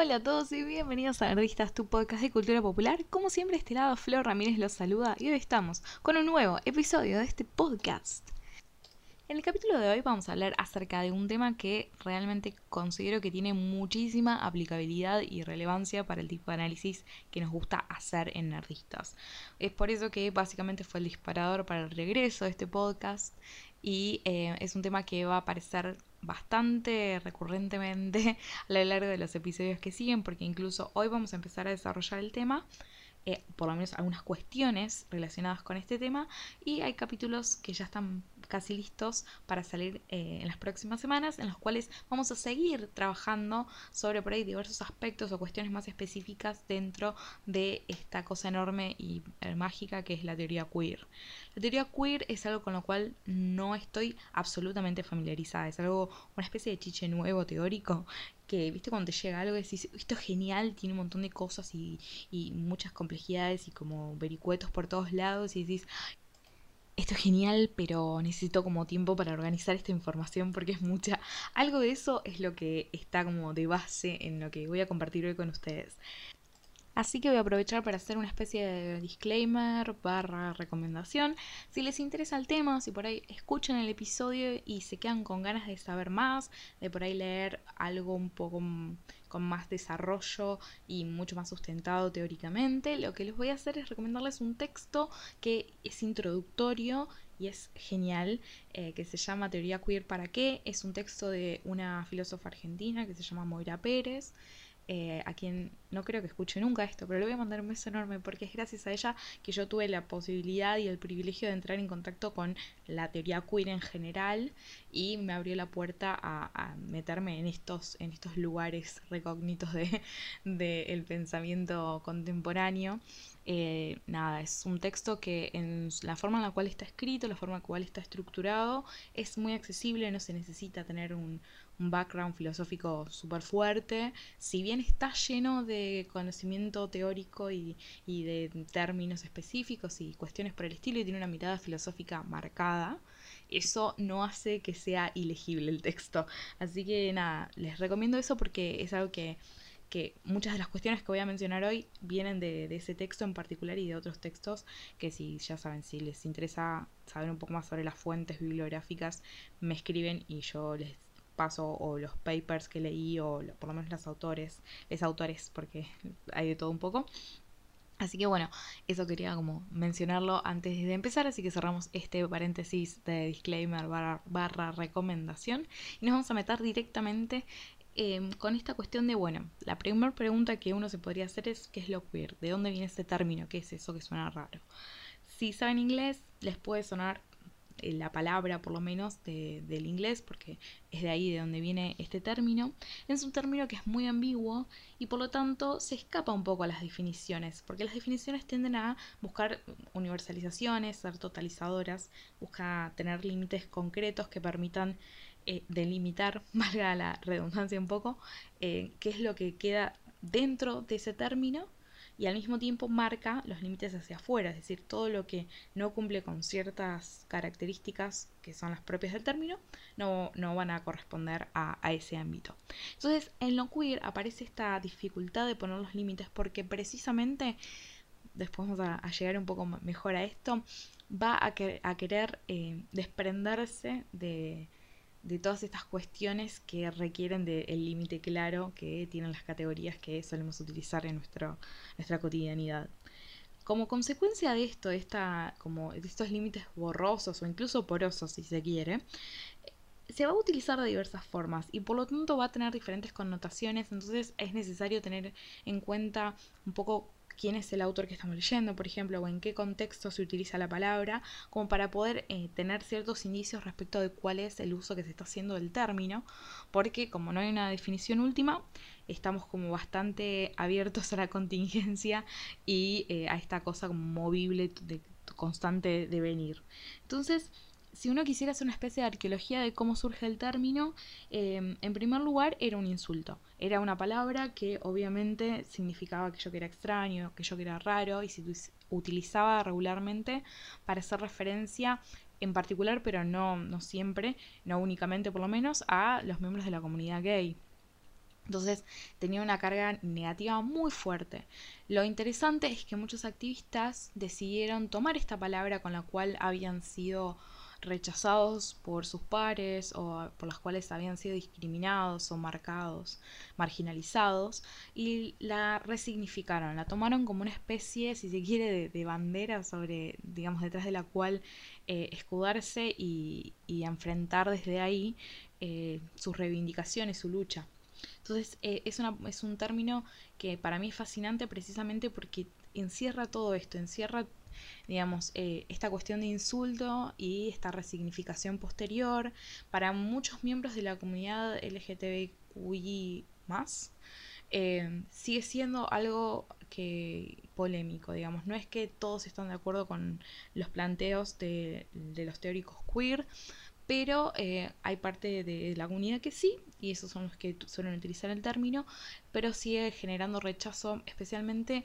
Hola a todos y bienvenidos a Nerdistas, tu podcast de cultura popular. Como siempre, este lado Flor Ramírez los saluda y hoy estamos con un nuevo episodio de este podcast. En el capítulo de hoy vamos a hablar acerca de un tema que realmente considero que tiene muchísima aplicabilidad y relevancia para el tipo de análisis que nos gusta hacer en Nerdistas. Es por eso que básicamente fue el disparador para el regreso de este podcast y eh, es un tema que va a aparecer bastante recurrentemente a lo largo de los episodios que siguen, porque incluso hoy vamos a empezar a desarrollar el tema, eh, por lo menos algunas cuestiones relacionadas con este tema, y hay capítulos que ya están casi listos para salir eh, en las próximas semanas, en los cuales vamos a seguir trabajando sobre por ahí diversos aspectos o cuestiones más específicas dentro de esta cosa enorme y eh, mágica que es la teoría queer. La teoría queer es algo con lo cual no estoy absolutamente familiarizada, es algo, una especie de chiche nuevo teórico que, viste, cuando te llega algo decís, esto es genial, tiene un montón de cosas y, y muchas complejidades y como vericuetos por todos lados y decís, esto es genial, pero necesito como tiempo para organizar esta información porque es mucha. Algo de eso es lo que está como de base en lo que voy a compartir hoy con ustedes. Así que voy a aprovechar para hacer una especie de disclaimer barra recomendación. Si les interesa el tema, si por ahí escuchan el episodio y se quedan con ganas de saber más, de por ahí leer algo un poco con más desarrollo y mucho más sustentado teóricamente, lo que les voy a hacer es recomendarles un texto que es introductorio y es genial, eh, que se llama Teoría Queer para qué. Es un texto de una filósofa argentina que se llama Moira Pérez. Eh, a quien no creo que escuche nunca esto, pero le voy a mandar un beso enorme porque es gracias a ella que yo tuve la posibilidad y el privilegio de entrar en contacto con la teoría queer en general y me abrió la puerta a, meterme en estos, en estos lugares recógnitos del de, pensamiento contemporáneo. Eh, nada, es un texto que en la forma en la cual está escrito, la forma en la cual está estructurado, es muy accesible, no se necesita tener un, un background filosófico súper fuerte, si bien está lleno de conocimiento teórico y, y, de términos específicos y cuestiones por el estilo y tiene una mirada filosófica marcada, eso no hace que sea ilegible el texto. Así que nada, les recomiendo eso porque es algo que, que muchas de las cuestiones que voy a mencionar hoy vienen de, de, ese texto en particular y de otros textos que si ya saben, si les interesa saber un poco más sobre las fuentes bibliográficas, me escriben y yo les paso o los papers que leí o por lo menos los autores, los autores, porque hay de todo un poco. Así que bueno, eso quería como mencionarlo antes de empezar, así que cerramos este paréntesis de disclaimer barra, recomendación y nos vamos a meter directamente em, con esta cuestión de, bueno, la primera pregunta que uno se podría hacer es, ¿qué es lo queer? ¿De dónde viene este término? ¿Qué es eso que suena raro? Si saben inglés, les puede sonar la palabra por lo menos del inglés, porque es de ahí de donde viene este término, es un término que es muy ambiguo y por lo tanto se escapa un poco a las definiciones, porque las definiciones tienden a buscar universalizaciones, ser totalizadoras, busca tener límites concretos que permitan eh, delimitar, valga la redundancia un poco, eh, qué es lo que queda dentro de ese término y al mismo tiempo marca los límites hacia afuera, es decir, todo lo que no cumple con ciertas características que son las propias del término, no, no van a corresponder a, ese ámbito. Entonces, en lo queer aparece esta dificultad de poner los límites porque precisamente, después vamos a, llegar un poco mejor a esto, va a, a querer eh, desprenderse de, de todas estas cuestiones que requieren del límite claro que tienen las categorías que solemos utilizar en nuestra cotidianidad. Como consecuencia de esto, esta, como de estos límites borrosos o incluso porosos, si se quiere, se va a utilizar de diversas formas y por lo tanto va a tener diferentes connotaciones, entonces es necesario tener en cuenta un poco quién es el autor que estamos leyendo, por ejemplo, o en qué contexto se utiliza la palabra, como para poder eh, tener ciertos indicios respecto de cuál es el uso que se está haciendo del término, porque como no hay una definición última, estamos como bastante abiertos a la contingencia y eh, a esta cosa como movible de constante de venir. Entonces, si uno quisiera hacer una especie de arqueología de cómo surge el término, em, en primer lugar era un insulto. Era una palabra que obviamente significaba que yo que era extraño, que yo que era raro, y se utilizaba regularmente para hacer referencia en particular, pero no, no siempre, no únicamente por lo menos, a los miembros de la comunidad gay. Entonces tenía una carga negativa muy fuerte. Lo interesante es que muchos activistas decidieron tomar esta palabra con la cual habían sido rechazados por sus pares o por las cuales habían sido discriminados o marcados, marginalizados, y la resignificaron, la tomaron como una especie, si se quiere, de, bandera sobre, digamos, detrás de la cual eh, escudarse y, enfrentar desde ahí eh, sus reivindicaciones, su lucha. Entonces eh, es, una, es un término que para mí es fascinante precisamente porque encierra todo esto, encierra digamos, eh, esta cuestión de insulto y esta resignificación posterior para muchos miembros de la comunidad LGTBQI eh, sigue siendo algo que polémico, digamos, no es que todos están de acuerdo con los planteos de, de los teóricos queer, pero eh, hay parte de la comunidad que sí, y esos son los que suelen utilizar el término, pero sigue generando rechazo, especialmente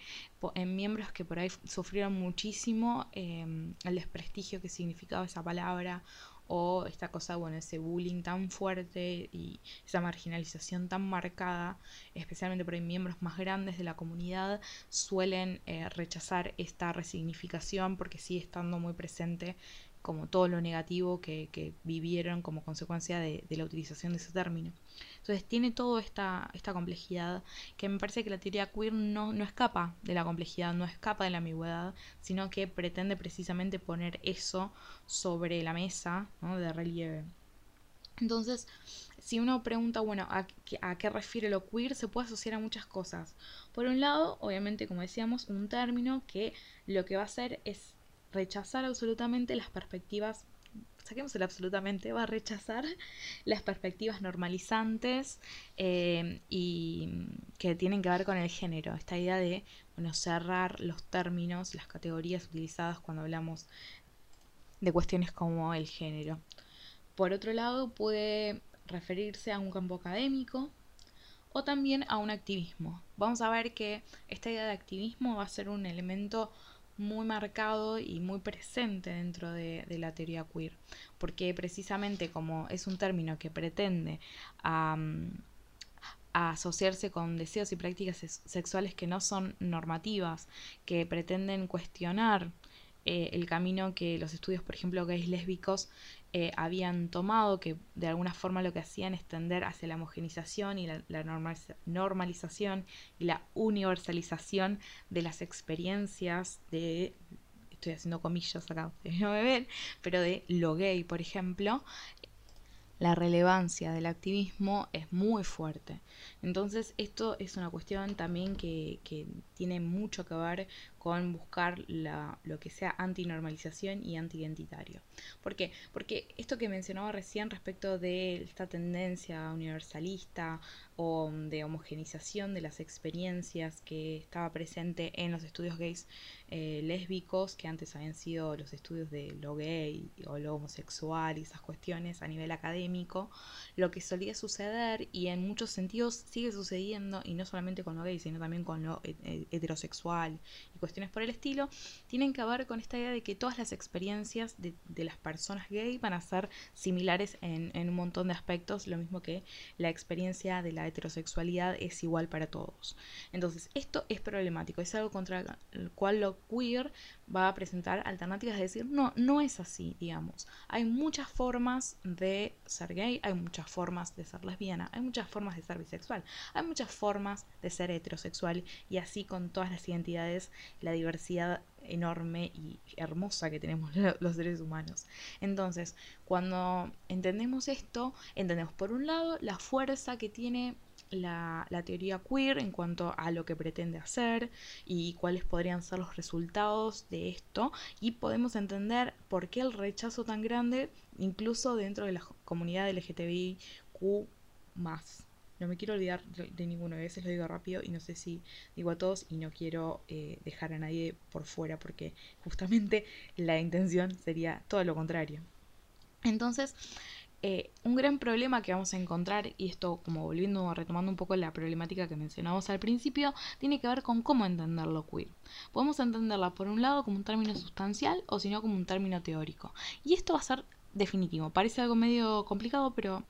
en miembros que por ahí sufrieron muchísimo em, el desprestigio que significaba esa palabra o esta cosa, bueno, ese bullying tan fuerte y esa marginalización tan marcada, especialmente por ahí miembros más grandes de la comunidad, suelen eh, rechazar esta resignificación porque sigue estando muy presente como todo lo negativo que, vivieron como consecuencia de, la utilización de ese término. Entonces tiene toda esta, complejidad que me parece que la teoría queer no, no escapa de la complejidad, no escapa de la ambigüedad, sino que pretende precisamente poner eso sobre la mesa de relieve. Entonces, si uno pregunta, bueno, ¿a, ¿a, qué refiere lo queer? Se puede asociar a muchas cosas. Por un lado, obviamente, como decíamos, un término que lo que va a hacer es rechazar absolutamente las perspectivas, saquemos el absolutamente, va a rechazar las perspectivas normalizantes eh, y que tienen que ver con el género, esta idea de bueno, cerrar los términos, las categorías utilizadas cuando hablamos de cuestiones como el género. Por otro lado, puede referirse a un campo académico, o también a un activismo. Vamos a ver que esta idea de activismo va a ser un elemento muy marcado y muy presente dentro de, la teoría queer, porque precisamente como es un término que pretende asociarse con deseos y prácticas sexuales que no son normativas, que pretenden cuestionar eh, el camino que los estudios, por ejemplo, gays lésbicos eh, habían tomado, que de alguna forma lo que hacían es tender hacia la homogenización y la, normalización y la universalización de las experiencias de estoy haciendo comillas acá, ustedes no me ven, pero de lo gay, por ejemplo, la relevancia del activismo es muy fuerte. Entonces, esto es una cuestión también que, que tiene mucho que ver con buscar la, lo que sea antinormalización y anti-identitario. ¿Por qué? Porque esto que mencionaba recién respecto de esta tendencia universalista o de homogenización de las experiencias que estaba presente en los estudios gays eh, lésbicos, que antes habían sido los estudios de lo gay o lo homosexual y esas cuestiones a nivel académico, lo que solía suceder y en muchos sentidos sigue sucediendo, y no solamente con lo gay, sino también con lo heterosexual y cuestiones por el estilo, tienen que ver con esta idea de que todas las experiencias de, las personas gay van a ser similares en, en un montón de aspectos, lo mismo que la experiencia de la heterosexualidad es igual para todos. Entonces, esto es problemático, es algo contra el cual lo queer va a presentar alternativas de decir, no, no es así, digamos. Hay muchas formas de ser gay, hay muchas formas de ser lesbiana, hay muchas formas de ser bisexual, hay muchas formas de ser heterosexual y así con todas las identidades, la diversidad enorme y hermosa que tenemos los seres humanos. Entonces, cuando entendemos esto, entendemos por un lado la fuerza que tiene la, teoría queer en cuanto a lo que pretende hacer y cuáles podrían ser los resultados de esto y podemos entender por qué el rechazo tan grande incluso dentro de la comunidad LGTBIQ más. No me quiero olvidar de ninguno, a veces lo digo rápido y no sé si digo a todos y no quiero eh, dejar a nadie por fuera porque justamente la intención sería todo lo contrario. Entonces, eh, un gran problema que vamos a encontrar, y esto como volviendo, retomando un poco la problemática que mencionamos al principio, tiene que ver con cómo entender lo queer. Podemos entenderla por un lado como un término sustancial o si no como un término teórico. Y esto va a ser definitivo. Parece algo medio complicado, pero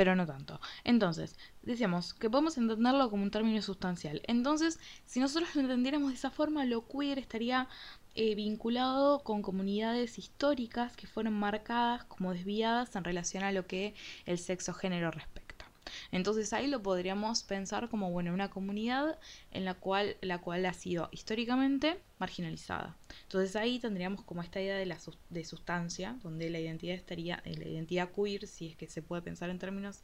pero no tanto. Entonces, decíamos que podemos entenderlo como un término sustancial. Entonces, si nosotros lo entendiéramos de esa forma, lo queer estaría eh, vinculado con comunidades históricas que fueron marcadas como desviadas en relación a lo que el sexo género respecta. Entonces ahí lo podríamos pensar como bueno, una comunidad en la cual, la cual ha sido históricamente marginalizada. Entonces ahí tendríamos como esta idea de, la, de sustancia, donde la identidad estaría, eh, la identidad queer, si es que se puede pensar en términos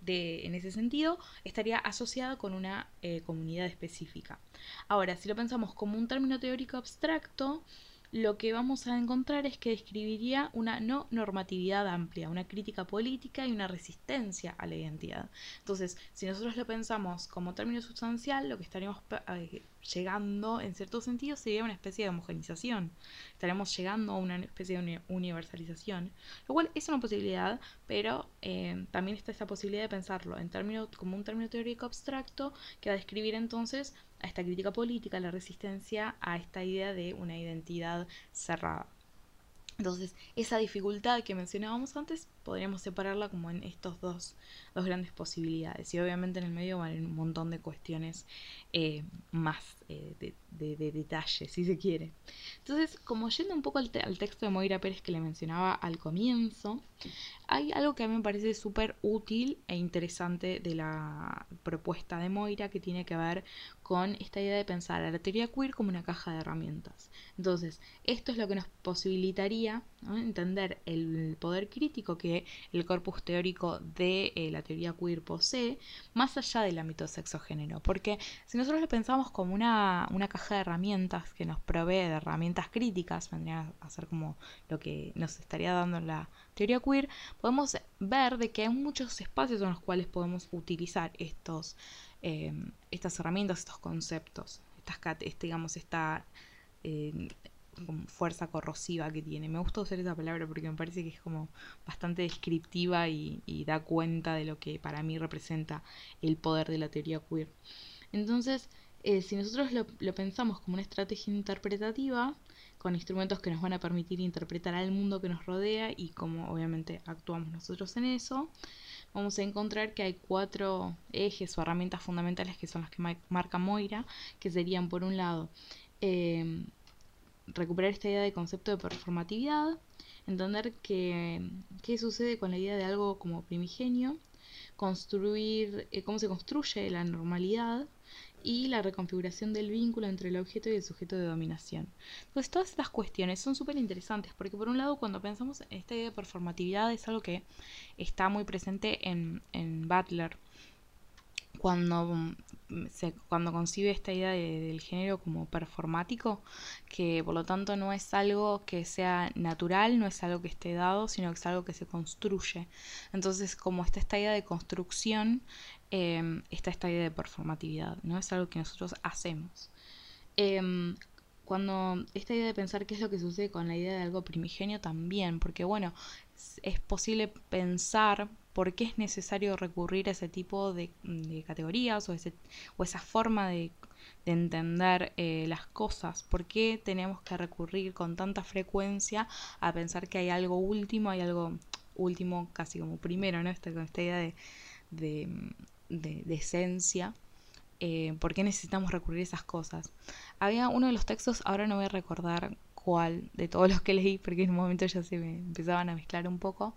de, en ese sentido, estaría asociada con una eh, comunidad específica. Ahora, si lo pensamos como un término teórico abstracto, lo que vamos a encontrar es que describiría una no normatividad amplia, una crítica política y una resistencia a la identidad. Entonces, si nosotros lo pensamos como término sustancial, lo que estaríamos eh, llegando, en cierto sentido, sería una especie de homogenización. Estaremos llegando a una especie de universalización, lo cual es una posibilidad, pero eh, también está esa posibilidad de pensarlo en términos, como un término teórico abstracto que va a describir entonces a esta crítica política, la resistencia a esta idea de una identidad cerrada. Entonces, esa dificultad que mencionábamos antes, podríamos separarla como en estos dos, dos grandes posibilidades. Y obviamente en el medio van un montón de cuestiones eh, más eh, de, de, detalle, si se quiere. Entonces, como yendo un poco al, al, texto de Moira Pérez que le mencionaba al comienzo, hay algo que a mí me parece súper útil e interesante de la propuesta de Moira que tiene que ver con esta idea de pensar a la teoría queer como una caja de herramientas. Entonces, esto es lo que nos posibilitaría entender el poder crítico que el corpus teórico de eh, la teoría queer posee, más allá del ámbito sexo-género. Porque si nosotros lo pensamos como una, una caja de herramientas que nos provee de herramientas críticas, vendría a ser como lo que nos estaría dando la teoría queer, podemos ver de que hay muchos espacios en los cuales podemos utilizar estos, em, estas herramientas, estos conceptos, estas, digamos, esta em, fuerza corrosiva que tiene. Me gusta usar esa palabra porque me parece que es como bastante descriptiva y, da cuenta de lo que para mí representa el poder de la teoría queer. Entonces, eh, si nosotros lo, pensamos como una estrategia interpretativa, con instrumentos que nos van a permitir interpretar al mundo que nos rodea y cómo obviamente actuamos nosotros en eso, vamos a encontrar que hay cuatro ejes o herramientas fundamentales que son las que marca Moira, que serían por un lado em, recuperar esta idea de concepto de performatividad, entender qué sucede con la idea de algo como primigenio, construir eh, cómo se construye la normalidad y la reconfiguración del vínculo entre el objeto y el sujeto de dominación. Entonces, todas estas cuestiones son súper interesantes porque, por un lado, cuando pensamos en esta idea de performatividad, es algo que está muy presente en, en Butler. Cuando, mm, cuando concibe esta idea del género como performático, que por lo tanto no es algo que sea natural, no es algo que esté dado, sino que es algo que se construye. Entonces, como está esta idea de construcción, Em, está esta idea de performatividad, ¿no? Es algo que nosotros hacemos. Em, cuando esta idea de pensar qué es lo que sucede con la idea de algo primigenio también, porque bueno, es posible pensar por qué es necesario recurrir a ese tipo de, categorías o, ese, o, esa forma de, entender eh, las cosas, por qué tenemos que recurrir con tanta frecuencia a pensar que hay algo último, hay algo último casi como primero, ¿no? Esta, con esta idea de, de, esencia, eh, por qué necesitamos recurrir a esas cosas. Había uno de los textos, ahora no voy a recordar cuál de todos los que leí, porque en un momento ya se me empezaban a mezclar un poco,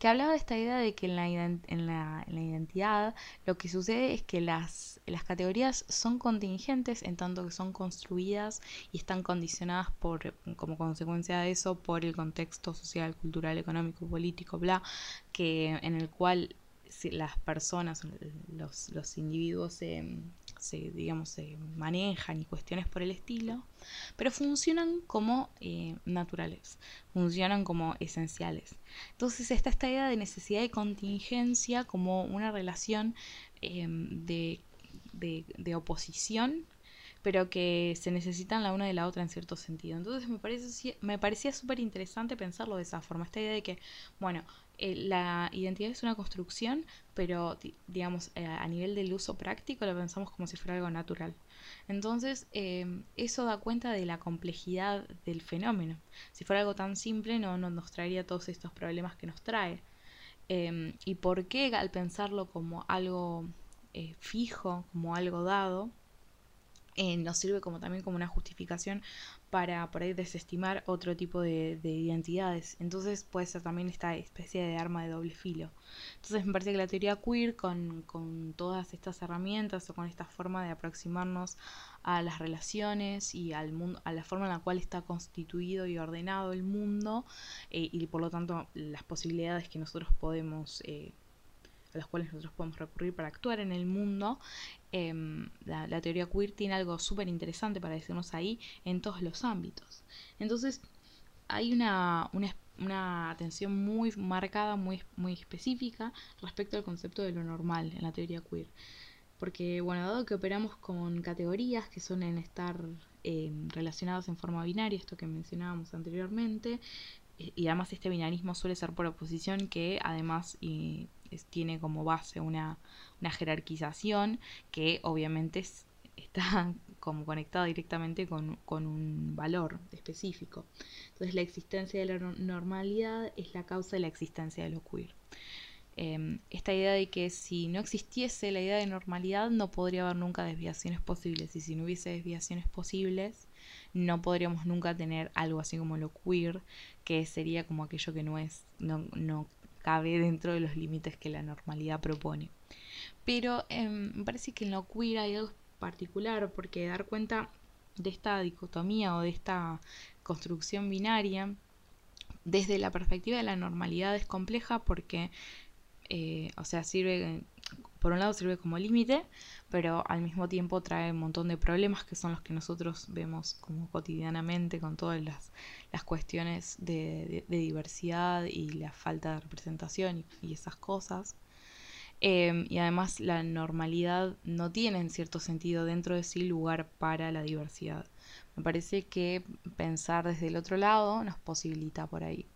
que hablaba de esta idea de que en la, en la, identidad lo que sucede es que las, las categorías son contingentes en tanto que son construidas y están condicionadas por, como consecuencia de eso por el contexto social, cultural, económico, político, bla, que en el cual las personas, los, los individuos se, se, digamos, se manejan y cuestiones por el estilo, pero funcionan como eh, naturales, funcionan como esenciales. Entonces está esta idea de necesidad de contingencia como una relación em, de, de, oposición pero que se necesitan la una de la otra en cierto sentido. Entonces me, parece, me parecía súper interesante pensarlo de esa forma, esta idea de que, bueno, eh, la identidad es una construcción, pero digamos, eh, a nivel del uso práctico lo pensamos como si fuera algo natural. Entonces, em, eso da cuenta de la complejidad del fenómeno. Si fuera algo tan simple, no, no nos traería todos estos problemas que nos trae. Em, y por qué al pensarlo como algo eh, fijo, como algo dado, nos sirve como también como una justificación para por desestimar otro tipo de, identidades. Entonces puede ser también esta especie de arma de doble filo. Entonces me parece que la teoría queer con, con todas estas herramientas o con esta forma de aproximarnos a las relaciones y al mundo, a la forma en la cual está constituido y ordenado el mundo eh, y por lo tanto las posibilidades que nosotros podemos eh, a las cuales nosotros podemos recurrir para actuar en el mundo, em, la, teoría queer tiene algo súper interesante para decirnos ahí en todos los ámbitos. Entonces, hay una, una, atención muy marcada, muy, muy específica respecto al concepto de lo normal en la teoría queer. Porque, bueno, dado que operamos con categorías que suelen estar em, relacionadas en forma binaria, esto que mencionábamos anteriormente, eh, y además este binarismo suele ser por oposición que además tiene como base una, jerarquización que obviamente está como conectada directamente con, un valor específico. Entonces la existencia de la normalidad es la causa de la existencia de lo queer. Em, esta idea de que si no existiese la idea de normalidad no podría haber nunca desviaciones posibles y si no hubiese desviaciones posibles no podríamos nunca tener algo así como lo queer que sería como aquello que no es no, no cabe dentro de los límites que la normalidad propone. Pero em, me parece que en lo queer hay algo particular, porque dar cuenta de esta dicotomía o de esta construcción binaria desde la perspectiva de la normalidad es compleja porque, eh, o sea, sirve por un lado sirve como límite, pero al mismo tiempo trae un montón de problemas que son los que nosotros vemos como cotidianamente con todas las, cuestiones de, diversidad y la falta de representación y, esas cosas. Em, y además la normalidad no tiene en cierto sentido dentro de sí lugar para la diversidad. Me parece que pensar desde el otro lado nos posibilita por ahí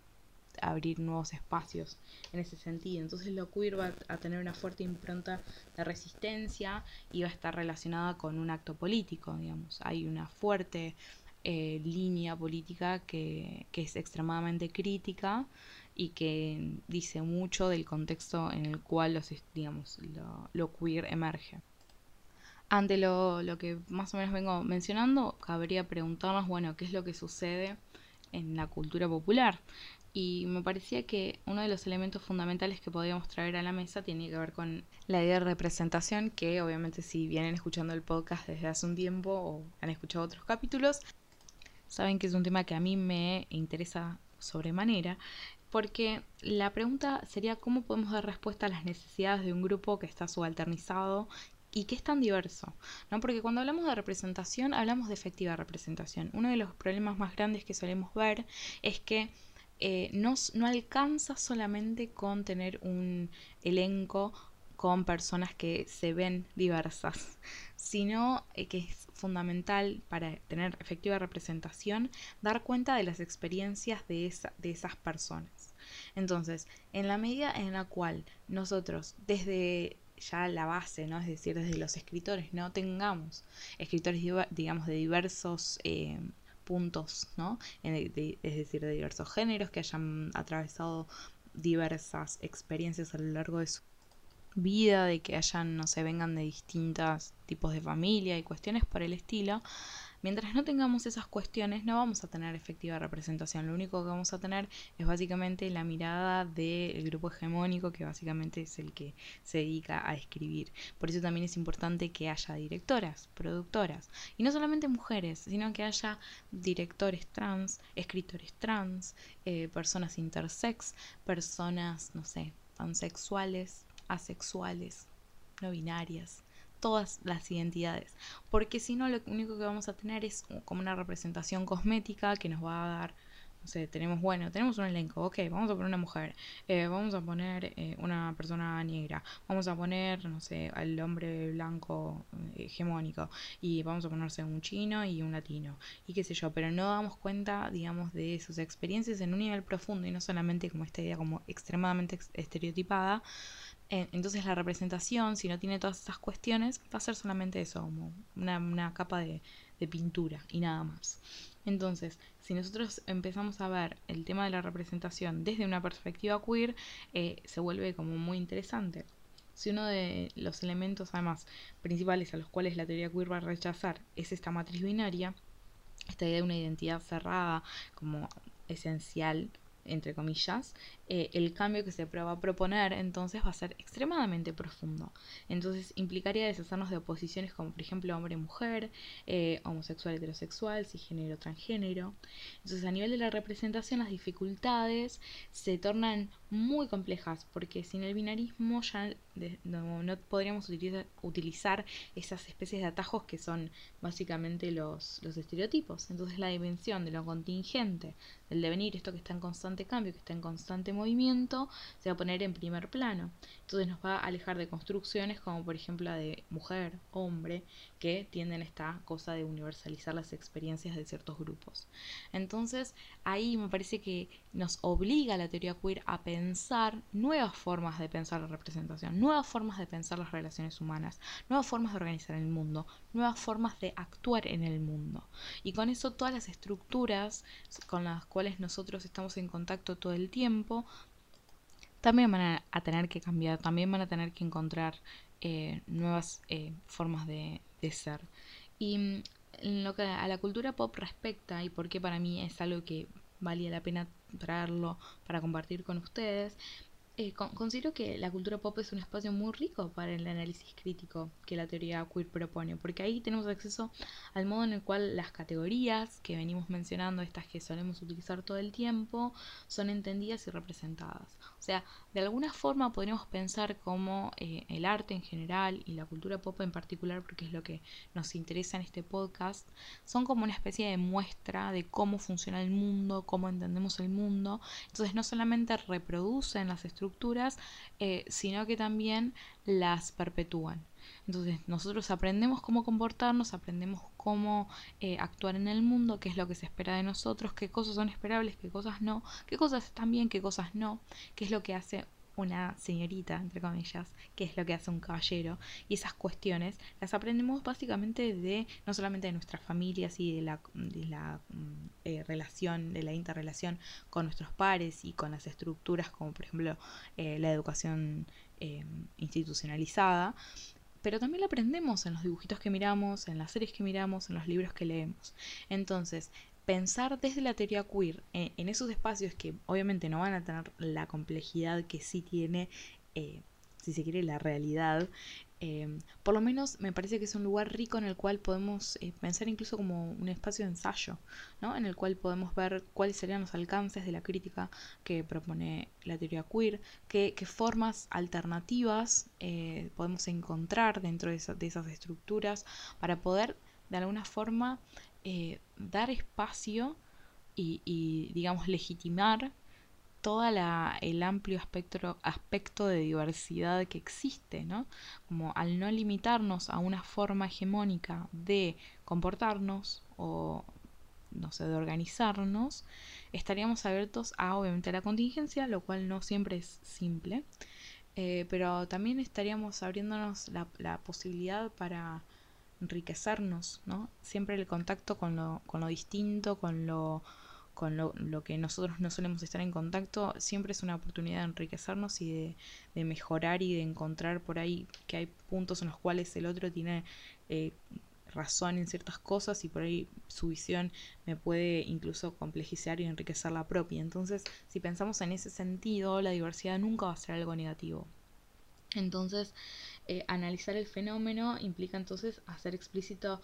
abrir nuevos espacios en ese sentido. Entonces lo queer va a tener una fuerte impronta de resistencia y va a estar relacionada con un acto político, digamos. Hay una fuerte eh, línea política que, es extremadamente crítica y que dice mucho del contexto en el cual los, digamos, lo, queer emerge. Ante lo, lo que más o menos vengo mencionando, cabría preguntarnos, bueno, ¿qué es lo que sucede en la cultura popular? Y me parecía que uno de los elementos fundamentales que podíamos traer a la mesa tiene que ver con la idea de representación, que obviamente si vienen escuchando el podcast desde hace un tiempo o han escuchado otros capítulos, saben que es un tema que a mí me interesa sobremanera, porque la pregunta sería cómo podemos dar respuesta a las necesidades de un grupo que está subalternizado y que es tan diverso, ¿no? Porque cuando hablamos de representación, hablamos de efectiva representación. Uno de los problemas más grandes que solemos ver es que eh, no, alcanza solamente con tener un elenco con personas que se ven diversas, sino eh, que es fundamental para tener efectiva representación dar cuenta de las experiencias de, de esas personas. Entonces, en la medida en la cual nosotros desde ya la base, ¿no? Es decir, desde los escritores, no tengamos escritores, digamos, de diversos eh, puntos, ¿no? es decir, de diversos géneros que hayan atravesado diversas experiencias a lo largo de su vida, de que hayan, no sé, vengan de distintos tipos de familia y cuestiones por el estilo, Mientras no tengamos esas cuestiones, no vamos a tener efectiva representación. Lo único que vamos a tener es básicamente la mirada del grupo hegemónico, que básicamente es el que se dedica a escribir. Por eso también es importante que haya directoras, productoras, y no solamente mujeres, sino que haya directores trans, escritores trans, eh, personas intersex, personas, no sé, pansexuales, asexuales, no binarias todas las identidades, porque si no lo único que vamos a tener es como una representación cosmética que nos va a dar, no sé, tenemos, bueno, tenemos un elenco, ok, vamos a poner una mujer, eh, vamos a poner eh, una persona negra, vamos a poner, no sé, al hombre blanco eh, hegemónico y vamos a ponerse un chino y un latino y qué sé yo, pero no damos cuenta, digamos, de sus experiencias en un nivel profundo y no solamente como esta idea como extremadamente estereotipada, entonces la representación, si no tiene todas esas cuestiones, va a ser solamente eso, como una, capa de, pintura y nada más. Entonces, si nosotros empezamos a ver el tema de la representación desde una perspectiva queer, eh, se vuelve como muy interesante. Si uno de los elementos, además, principales a los cuales la teoría queer va a rechazar es esta matriz binaria, esta idea de una identidad cerrada como esencial entre comillas, eh, el cambio que se va a proponer entonces va a ser extremadamente profundo. Entonces implicaría deshacernos de oposiciones como por ejemplo hombre-mujer, eh, homosexual-heterosexual, cisgénero, transgénero. Entonces a nivel de la representación las dificultades se tornan muy complejas porque sin el binarismo ya no, podríamos utilizar, esas especies de atajos que son básicamente los, los estereotipos. Entonces la dimensión de lo contingente, del devenir, esto que está en constante cambio, que está en constante movimiento, se va a poner en primer plano. Entonces nos va a alejar de construcciones como por ejemplo la de mujer, hombre, que tienden esta cosa de universalizar las experiencias de ciertos grupos. Entonces ahí me parece que nos obliga la teoría queer a pensar nuevas formas de pensar la representación, nuevas formas de pensar las relaciones humanas, nuevas formas de organizar el mundo, nuevas formas de actuar en el mundo. Y con eso todas las estructuras con las cuales nosotros estamos en contacto todo el tiempo también van a, tener que cambiar, también van a tener que encontrar eh, nuevas eh, formas de, de, ser. Y mm, en lo que a la cultura pop respecta, y porque para mí es algo que valía la pena traerlo para compartir con ustedes, eh, considero que la cultura pop es un espacio muy rico para el análisis crítico que la teoría queer propone, porque ahí tenemos acceso al modo en el cual las categorías que venimos mencionando, estas que solemos utilizar todo el tiempo, son entendidas y representadas. O sea, de alguna forma podríamos pensar como eh, el arte en general y la cultura pop en particular, porque es lo que nos interesa en este podcast, son como una especie de muestra de cómo funciona el mundo, cómo entendemos el mundo. Entonces no solamente reproducen las estructuras, eh, sino que también las perpetúan. Entonces nosotros aprendemos cómo comportarnos, aprendemos cómo eh, actuar en el mundo, qué es lo que se espera de nosotros, qué cosas son esperables, qué cosas no, qué cosas están bien, qué cosas no, qué es lo que hace una señorita, entre comillas, qué es lo que hace un caballero. Y esas cuestiones las aprendemos básicamente de, no solamente de nuestras familias y de la, mm, eh, relación, de la interrelación con nuestros pares y con las estructuras como por ejemplo eh, la educación institucionalizada, pero también la aprendemos en los dibujitos que miramos, en las series que miramos, en los libros que leemos. Entonces, pensar desde la teoría queer en, esos espacios que obviamente no van a tener la complejidad que sí tiene, eh, si se quiere, la realidad, Em, por lo menos me parece que es un lugar rico en el cual podemos eh, pensar incluso como un espacio de ensayo, ¿no? en el cual podemos ver cuáles serían los alcances de la crítica que propone la teoría queer, qué, formas alternativas eh, podemos encontrar dentro de, esas estructuras para poder de alguna forma eh, dar espacio y, digamos legitimar todo el amplio aspecto, aspecto de diversidad que existe, ¿no? Como al no limitarnos a una forma hegemónica de comportarnos o, no sé, de organizarnos, estaríamos abiertos a, obviamente, la contingencia, lo cual no siempre es simple, eh, pero también estaríamos abriéndonos la, la posibilidad para enriquecernos, ¿no? Siempre el contacto con lo, con lo distinto, con lo con lo, que nosotros no solemos estar en contacto, siempre es una oportunidad de enriquecernos y de, mejorar y de encontrar por ahí que hay puntos en los cuales el otro tiene eh, razón en ciertas cosas y por ahí su visión me puede incluso complejizar y enriquecer la propia. Entonces, si pensamos en ese sentido, la diversidad nunca va a ser algo negativo. Entonces, eh, analizar el fenómeno implica entonces hacer explícito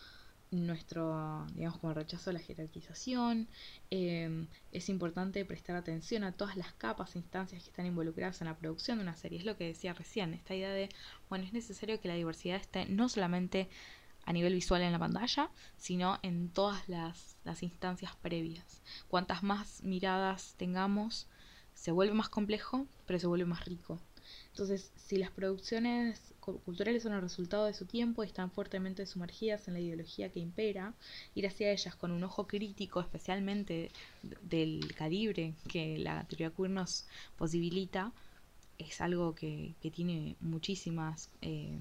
nuestro, digamos, como rechazo a la jerarquización. Em, es importante prestar atención a todas las capas e instancias que están involucradas en la producción de una serie. Es lo que decía recién, esta idea de, bueno, es necesario que la diversidad esté no solamente a nivel visual en la pantalla, sino en todas las, las instancias previas. Cuantas más miradas tengamos, se vuelve más complejo, pero se vuelve más rico. Entonces, si las producciones culturales son el resultado de su tiempo y están fuertemente sumergidas en la ideología que impera, ir hacia ellas con un ojo crítico, especialmente del calibre que la teoría queer nos posibilita, es algo que, tiene muchísimas, eh,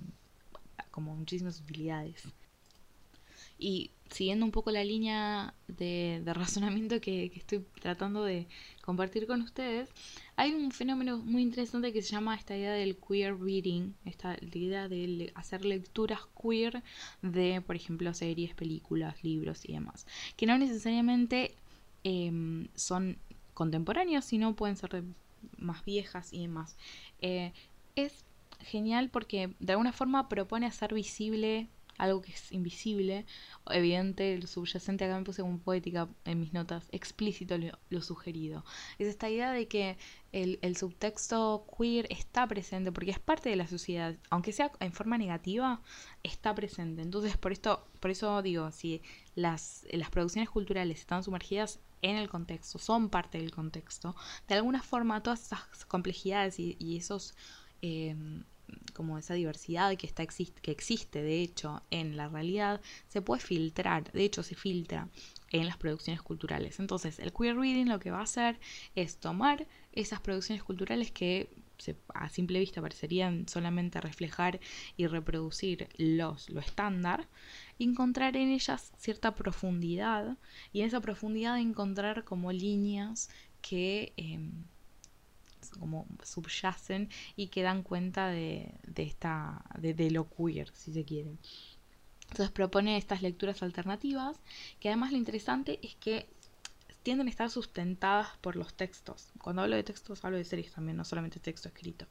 como muchísimas utilidades. Y siguiendo un poco la línea de, razonamiento que, estoy tratando de compartir con ustedes, hay un fenómeno muy interesante que se llama esta idea del queer reading, esta idea de hacer lecturas queer de, por ejemplo, series, películas, libros y demás, que no necesariamente em, son contemporáneos, sino pueden ser más viejas y demás. Eh, es genial porque de alguna forma propone hacer visible algo que es invisible, evidente, lo subyacente, acá me puse como poética en mis notas, explícito lo, sugerido. Es esta idea de que el, subtexto queer está presente, porque es parte de la sociedad, aunque sea en forma negativa, está presente. Entonces, por esto, por eso digo, si las, las producciones culturales están sumergidas en el contexto, son parte del contexto, de alguna forma todas esas complejidades y, y esos eh, como esa diversidad que, está, que existe de hecho en la realidad, se puede filtrar, de hecho se filtra en las producciones culturales. Entonces el queer reading lo que va a hacer es tomar esas producciones culturales que a simple vista parecerían solamente reflejar y reproducir los, lo estándar, encontrar en ellas cierta profundidad y en esa profundidad encontrar como líneas que... Em, como subyacen y que dan cuenta de, de esta, de, lo queer, si se quiere. Entonces propone estas lecturas alternativas, que además lo interesante es que tienden a estar sustentadas por los textos. Cuando hablo de textos hablo de series también, no solamente texto escrito.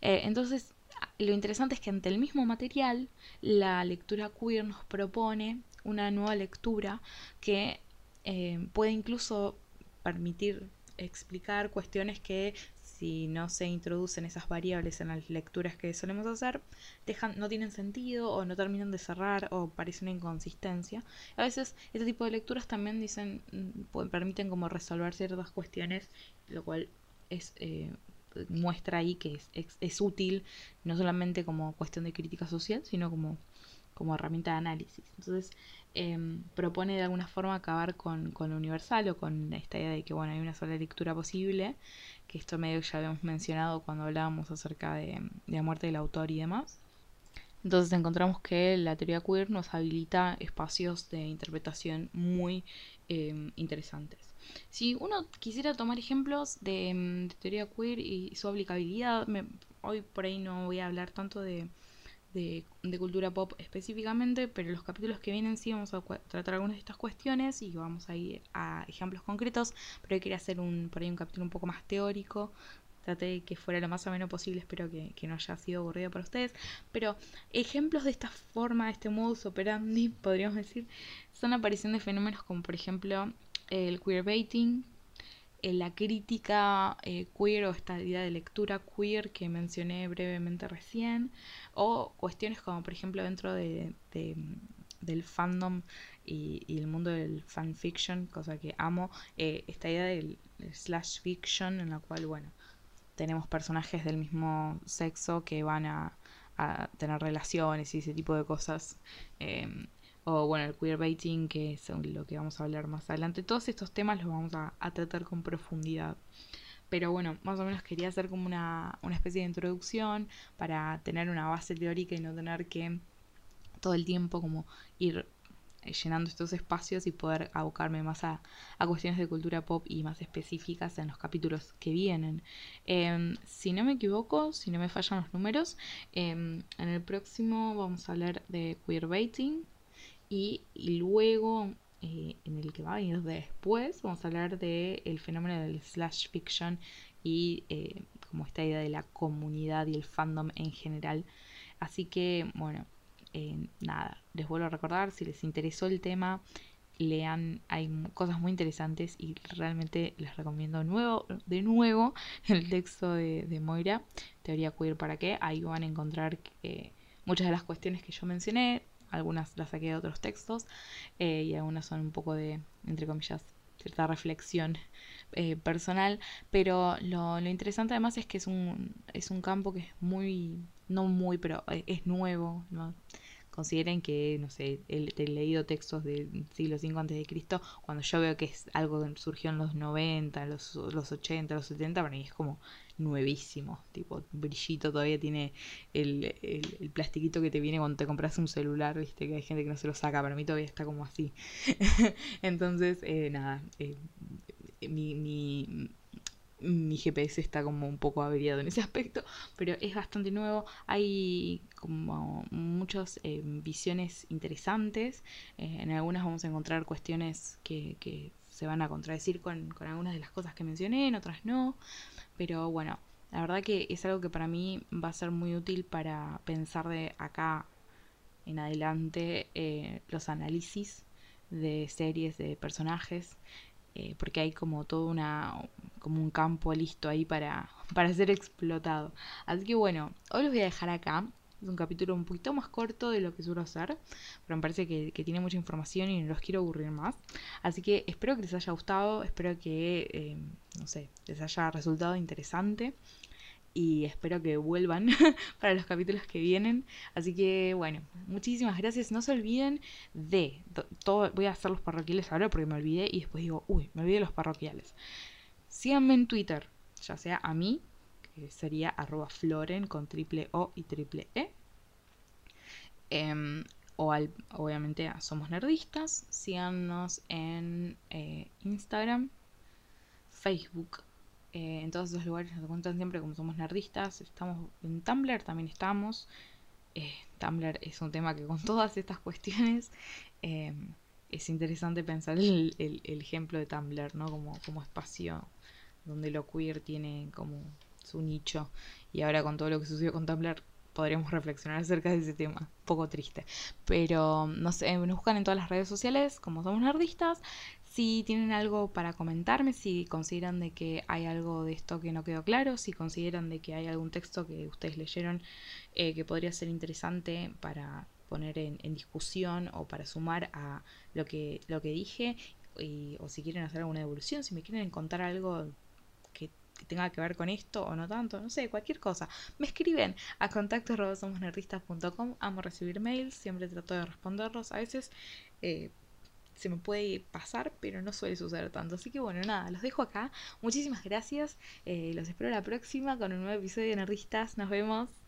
Eh, entonces, lo interesante es que ante el mismo material, la lectura queer nos propone una nueva lectura que eh, puede incluso permitir explicar cuestiones que si no se introducen esas variables en las lecturas que solemos hacer, dejan, no tienen sentido o no terminan de cerrar o parece una inconsistencia. A veces este tipo de lecturas también dicen, mm, permiten como resolver ciertas cuestiones, lo cual es eh, muestra ahí que es, es, útil no solamente como cuestión de crítica social, sino como, como herramienta de análisis. Entonces, Em, propone de alguna forma acabar con, con, lo universal o con esta idea de que bueno hay una sola lectura posible, que esto medio ya habíamos mencionado cuando hablábamos acerca de, la muerte del autor y demás. Entonces encontramos que la teoría queer nos habilita espacios de interpretación muy em, interesantes. Si uno quisiera tomar ejemplos de, em, teoría queer y su aplicabilidad, hoy por ahí no voy a hablar tanto de, de, cultura pop específicamente, pero los capítulos que vienen sí vamos a tratar algunas de estas cuestiones y vamos a ir a ejemplos concretos, pero quería hacer un, por ahí un capítulo un poco más teórico. Traté de que fuera lo más o menos posible, espero que, no haya sido aburrido para ustedes. Pero ejemplos de esta forma, de este modus operandi, podríamos decir, son aparición de fenómenos como por ejemplo el queerbaiting, la crítica eh, queer o esta idea de lectura queer que mencioné brevemente recién, o cuestiones como por ejemplo dentro de, del fandom y, el mundo del fanfiction, cosa que amo, eh, esta idea del, slash fiction en la cual, bueno, tenemos personajes del mismo sexo que van a, tener relaciones y ese tipo de cosas. O bueno, el queerbaiting, que es lo que vamos a hablar más adelante. Todos estos temas los vamos a, tratar con profundidad. Pero bueno, más o menos quería hacer como una, una especie de introducción para tener una base teórica y no tener que todo el tiempo como ir eh, llenando estos espacios y poder abocarme más a, cuestiones de cultura pop y más específicas en los capítulos que vienen. Em, si no me equivoco, si no me fallan los números, em, en el próximo vamos a hablar de queerbaiting, y, luego, eh, en el que va a venir después, vamos a hablar del el fenómeno del slash fiction y eh, como esta idea de la comunidad y el fandom en general. Así que, bueno, eh, nada, les vuelvo a recordar, si les interesó el tema, lean, hay cosas muy interesantes y realmente les recomiendo de nuevo el texto de, Moira, Teoría Queer para qué, ahí van a encontrar muchas de las cuestiones que yo mencioné, algunas las saqué de otros textos eh, y algunas son un poco de, entre comillas, cierta reflexión eh, personal, pero lo, interesante además es que es un, es un campo que es muy, no muy, pero eh, es nuevo, consideren que, no sé, he, leído textos del siglo V antes de Cristo, cuando yo veo que es algo que surgió en los 90, los, los 80, los 70, para mí es como nuevísimo, tipo brillito, todavía tiene el, el, plastiquito que te viene cuando te compras un celular, viste que hay gente que no se lo saca, para mí todavía está como así. Entonces, eh, nada, eh, mi, mi, mi GPS está como un poco averiado en ese aspecto, pero es bastante nuevo. Hay como muchas eh, visiones interesantes. Eh, en algunas vamos a encontrar cuestiones que, se van a contradecir con, con, algunas de las cosas que mencioné, en otras no. Pero bueno, la verdad que es algo que para mí va a ser muy útil para pensar de acá en adelante eh, los análisis de series, de personajes. Eh, porque hay como todo una como un campo listo ahí para, para ser explotado. Así que bueno, hoy los voy a dejar acá. Es un capítulo un poquito más corto de lo que suelo hacer, pero me parece que, tiene mucha información y no los quiero aburrir más. Así que espero que les haya gustado, espero que, eh, no sé, les haya resultado interesante y espero que vuelvan para los capítulos que vienen. Así que bueno, muchísimas gracias. No se olviden de todo. Voy a hacer los parroquiales ahora porque me olvidé y después digo, uy, me olvidé los parroquiales. Síganme en Twitter, ya sea a mí, que sería arroba floren con triple O y triple E. Em, o al, obviamente a Somos Nerdistas. Síganos en eh, Instagram, Facebook eh, en todos esos lugares nos encuentran siempre como somos nerdistas. Estamos en Tumblr, también estamos. Eh, Tumblr es un tema que con todas estas cuestiones eh, es interesante pensar el, ejemplo de Tumblr, ¿no? Como, como espacio donde lo queer tiene como su nicho. Y ahora con todo lo que sucedió con Tumblr podríamos reflexionar acerca de ese tema. Un poco triste. Pero no sé, nos buscan en todas las redes sociales como somos nerdistas. Si tienen algo para comentarme, si consideran de que hay algo de esto que no quedó claro, si consideran de que hay algún texto que ustedes leyeron eh, que podría ser interesante para poner en, discusión o para sumar a lo que, lo que dije, o si quieren hacer alguna evolución, si me quieren contar algo que, tenga que ver con esto o no tanto, no sé, cualquier cosa. Me escriben a contacto amo recibir mails, siempre trato de responderlos, a veces... Eh, se me puede pasar, pero no suele suceder tanto. Así que bueno, nada, los dejo acá. Muchísimas gracias. Eh, los espero la próxima con un nuevo episodio de Nerdistas. Nos vemos.